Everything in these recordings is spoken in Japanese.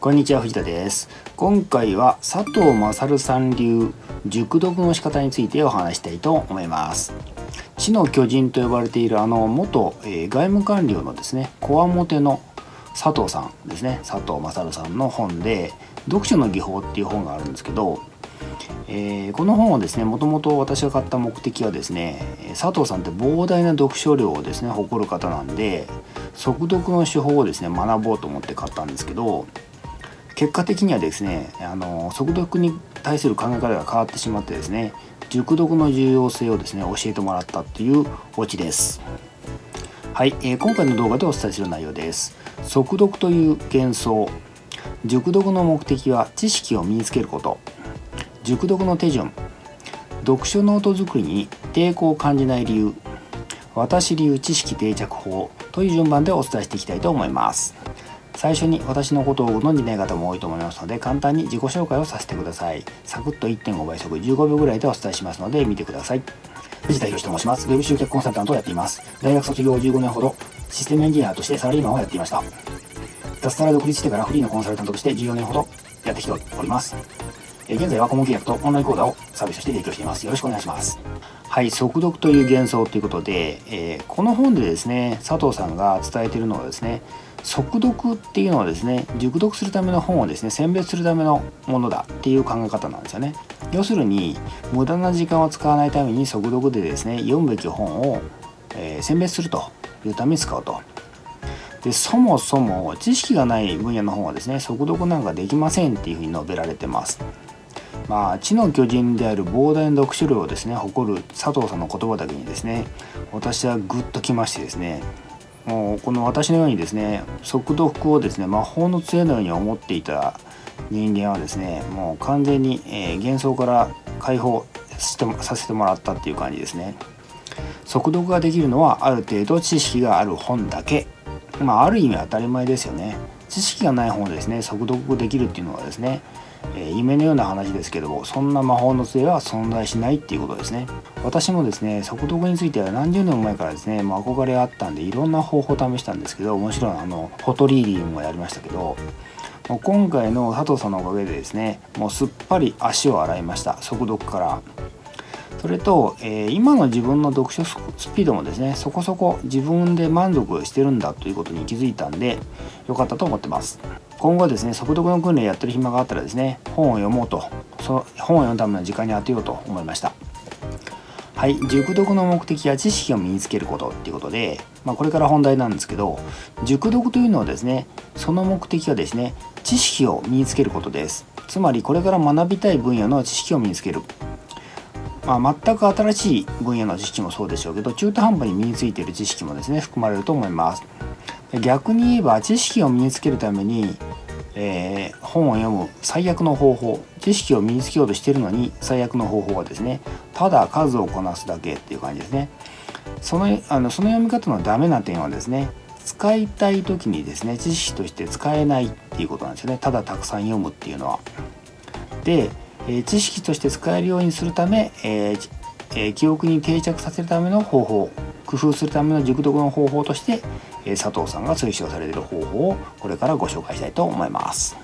こんにちは藤田です。今回は佐藤勝さん流熟読の仕方についてお話したいと思います。知の巨人と呼ばれているあの元、えー、外務官僚のですねこわもての佐藤さんですね。佐藤勝さんの本で読書の技法っていう本があるんですけどえー、この本はですねもともと私が買った目的はですね佐藤さんって膨大な読書量をですね誇る方なんで速読の手法をですね学ぼうと思って買ったんですけど結果的にはですねあの速読に対する考え方が変わってしまってですね熟読の重要性をですね教えてもらったっていうオチです。はい、えー、今回の動画でお伝えする内容です。速読という幻想。熟読の目的は知識を身につけること。熟読の手順。読書ノート作りに抵抗を感じない理由。私流知識定着法という順番でお伝えしていきたいと思います。最初に私のことをご存じない方も多いと思いますので簡単に自己紹介をさせてください。サクッと1.5倍速15秒ぐらいでお伝えしますので見てください。藤田博と申します。ウェブ集客コンサルタントをやっています。大学卒業15年ほどシステムエンジニアとしてサラリーマンをやっていました。脱サラ独立してからフリーのコンサルタントとして14年ほどやってきております。現在は顧問契約とオンライン講座をサービスとして提供しています。よろしくお願いします。はい、速読という幻想ということで、えー、この本でですね佐藤さんが伝えているのはですね速読っていうのはですね熟読するための本をですね選別するためのものだっていう考え方なんですよね。要するに無駄な時間を使わないために速読でですね読むべき本を、えー、選別するというために使うと。でそもそも知識がない分野の本はですね速読なんかできませんっていうふうに述べられてます。まあ知の巨人である膨大な読書量をですね誇る佐藤さんの言葉だけにですね私はグッときましてですねこの私のようにですね速読をですね魔法の杖のように思っていた人間はですねもう完全に、えー、幻想から解放してさせてもらったっていう感じですね。速読ができるのはある程度知識がある本だけ。まあある意味当たり前ですよね。知識がない本をですね速読できるっていうのはですねえ夢のような話ですけどもそんな魔法の杖は存在しないっていうことですね。私もですね速読については何十年も前からですね、まあ、憧れあったんでいろんな方法を試したんですけどもちろんあのフォトリーディングもやりましたけどもう今回の佐藤さんのおかげでですねもうすっぱり足を洗いました。速読から。それと、えー、今の自分の読書スピードもですねそこそこ自分で満足してるんだということに気づいたんで良かったと思ってます。今後ですね速読の訓練やってる暇があったらですね本を読もうとその本を読むための時間に当てようと思いました。はい熟読の目的は知識を身につけることっていうことで、まあ、これから本題なんですけど熟読というのはですねその目的はですね知識を身につけることです。つまりこれから学びたい分野の知識を身につける。まあ、全く新しい分野の知識もそうでしょうけど中途半端に身についている知識もですね含まれると思います。逆に言えば知識を身につけるためにえー、本を読む最悪の方法知識を身につけようとしてるのに最悪の方法はですねただ数をこなすだけっていう感じですね。そのあのその読み方のダメな点はですね使いたい時にですね知識として使えないっていうことなんですよね。ただたくさん読むっていうのは。で、えー、知識として使えるようにするため、えーえ、記憶に定着させるための方法工夫するための熟読の方法として、え佐藤さんが推奨されている方法をこれからご紹介したいと思います。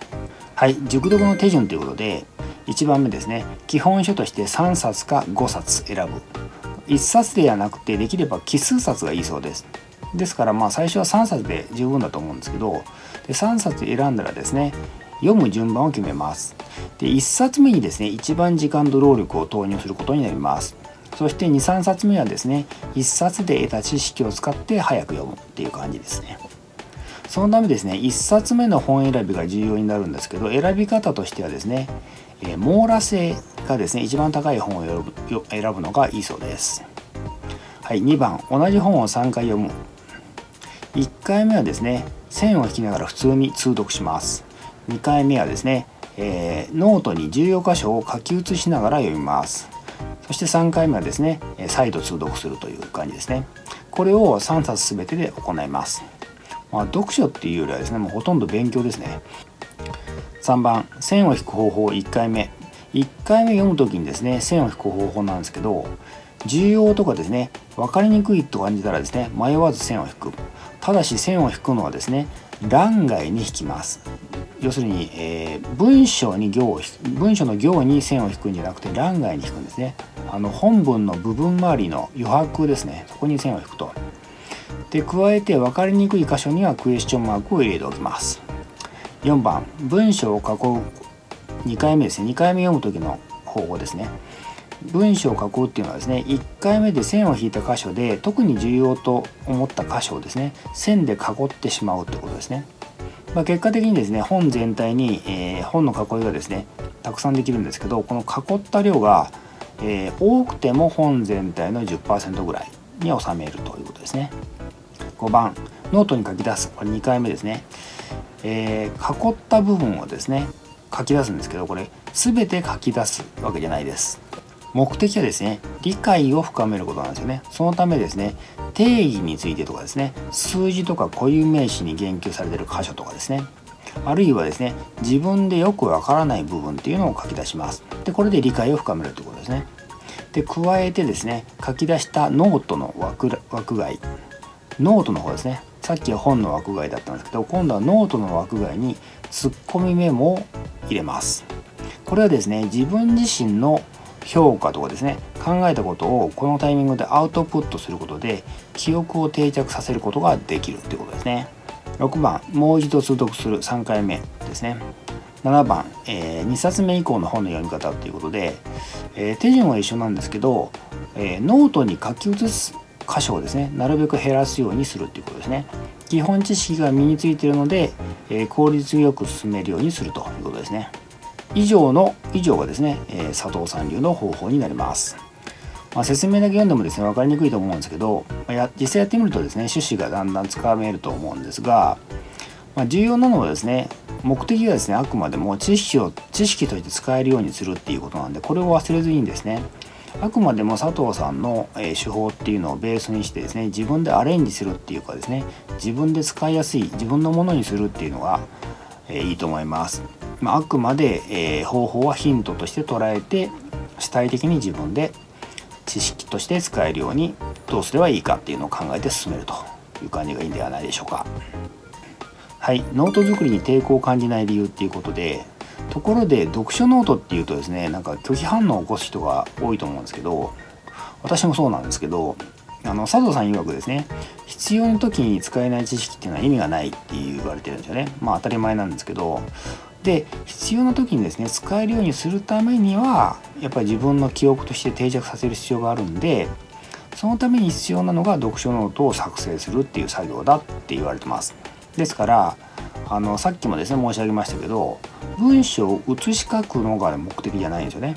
はい、熟読の手順ということで1番目ですね。基本書として3冊か5冊選ぶ。1冊ではなくてできれば奇数冊がいいそうです。ですからまあ最初は3冊で十分だと思うんですけどで3冊選んだらですね読む順番を決めます。で1冊目にですね一番時間と労力を投入することになります。そして23冊目はですね1冊で得た知識を使って早く読むっていう感じですね。そのためですね1冊目の本選びが重要になるんですけど選び方としてはですね、えー、網羅性がですね一番高い本を選ぶ選ぶのがいいそうです。はい2番同じ本を3回読む。1回目はですね線を引きながら普通に通読します。2回目はですね、えー、ノートに重要箇所を書き写しながら読みます。そして3回目はですね再度通読するという感じですね。これを3冊全てで行います、まあ、読書っていうよりはですねもうほとんど勉強ですね。3番線を引く方法1回目。1回目読む時にですね線を引く方法なんですけど重要とかですね分かりにくいと感じたらですね迷わず線を引く。ただし線を引くのはですね欄外に引きます。要するに、えー、文章に行を文章の行に線を引くんじゃなくて欄外に引くんですね。あの本文の部分周りの余白ですね。そこに線を引くと。で加えて分かりにくい箇所にはクエスチョンマークを入れておきます。4番。文章を囲う2回目ですね。2回目読む時の方法ですね。文章を書くっていうのはですね1回目で線を引いた箇所で特に重要と思った箇所をですね線で囲ってしまうってことですね、まあ、結果的にですね本全体に、えー、本の囲いがですねたくさんできるんですけどこの囲った量が、えー、多くても本全体の10%ぐらいに収めるということですね。5番ノートに書き出す。これ2回目ですね、えー、囲った部分をですね書き出すんですけどこれ全て書き出すわけじゃないです。目的はですね理解を深めることなんですよね。そのためですね定義についてとかですね数字とか固有名詞に言及されている箇所とかですねあるいはですね自分でよくわからない部分っていうのを書き出します。でこれで理解を深めるということですね。で加えてですね書き出したノートの枠枠外。ノートの方ですね。さっきは本の枠外だったんですけど今度はノートの枠外にツッコミメモを入れます。これはですね自分自身の評価とかですね考えたことをこのタイミングでアウトプットすることで記憶を定着させることができるということですね。6番もう一度通読する3回目ですね。7番、えー、2冊目以降の本の読み方ということで、えー、手順は一緒なんですけど、えー、ノートに書き写す箇所をですねなるべく減らすようにするということですね。基本知識が身についているので、え効率よく進めるようにするということですね。以上の以上がですね、え佐藤さん流の方法になります。まあ、説明だけ読んでもですね分かりにくいと思うんですけど、まあ、実際やってみるとですね趣旨がだんだんつかめると思うんですが、まあ、重要なのはですね目的がですねあくまでも知識を知識として使えるようにするっていうことなんでこれを忘れずにですねあくまでも佐藤さんの、手法っていうのをベースにしてですね自分でアレンジするっていうかですね自分で使いやすい自分のものにするっていうのが、いいと思います。まあ、あくまで、えー、方法はヒントとして捉えて主体的に自分で知識として使えるようにどうすればいいかっていうのを考えて進めるという感じがいいんではないでしょうか。はいノート作りに抵抗を感じない理由っていうことでところで読書ノートっていうとですねなんか拒否反応を起こす人が多いと思うんですけど私もそうなんですけどあの佐藤さん曰くですね必要な時に使えない知識っていうのは意味がないって言われてるんですよねまあ当たり前なんですけどで必要な時にですね使えるようにするためにはやっぱり自分の記憶として定着させる必要があるんでそのために必要なのが読書ノートを作成するっていう作業だって言われてます。ですからあのさっきもですね申し上げましたけど文章を写し書くのが目的じゃないんですよね。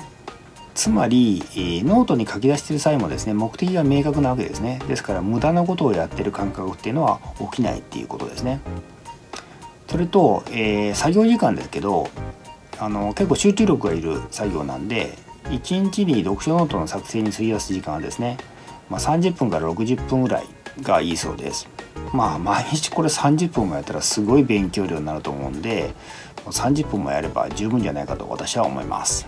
つまり、ノートに書き出してる際もですね目的が明確なわけですねですから無駄なことをやってる感覚っていうのは起きないっていうことですねそれと、えー、作業時間ですけどあの結構集中力がいる作業なんで1日に読書ノートの作成に費やす時間はですね、まあ、30分から60分ぐらいがいいそうです。まあ毎日これ30分もやったらすごい勉強量になると思うんで30分もやれば十分じゃないかと私は思います。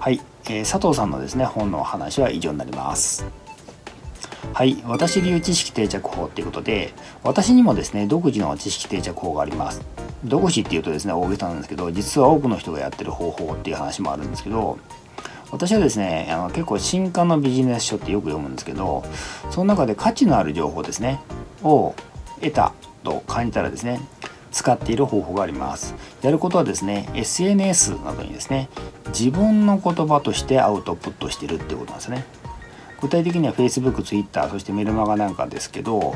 はい、えー、佐藤さんのですね本の話は以上になります。はい私流知識定着法っていうことで私にもですね独自の知識定着法があります。独自っていうとですね大げさなんですけど実は多くの人がやってる方法っていう話もあるんですけど私はですねあの結構新刊のビジネス書ってよく読むんですけどその中で価値のある情報ですねを得たと感じたらですね使っている方法があります。やることはですね SNS などにですね自分の言葉としてアウトプットしてるってことなんですね。具体的には Facebook、Twitter そしてメルマガなんかですけど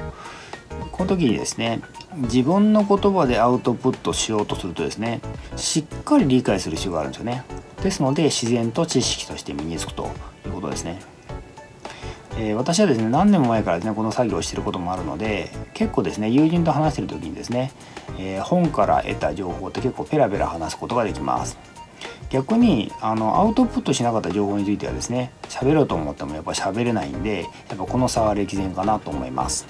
この時にですね自分の言葉でアウトプットしようとするとですねしっかり理解する必要があるんですよね。ですので自然と知識として身につくということですね、えー、私はですね何年も前からですねこの作業をしていることもあるので結構ですね友人と話している時にですね、えー、本から得た情報って結構ペラペラ話すことができます。逆にあのアウトプットしなかった情報についてはですね喋ろうと思ってもやっぱ喋れないんでやっぱこの差は歴然かなと思います。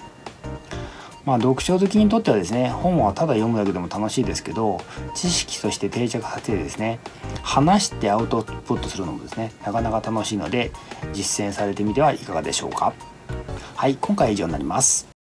まあ、読書好きにとってはですね本はただ読むだけでも楽しいですけど知識として定着させてですね話してアウトプットするのもですねなかなか楽しいので実践されてみてはいかがでしょうかはい今回は以上になります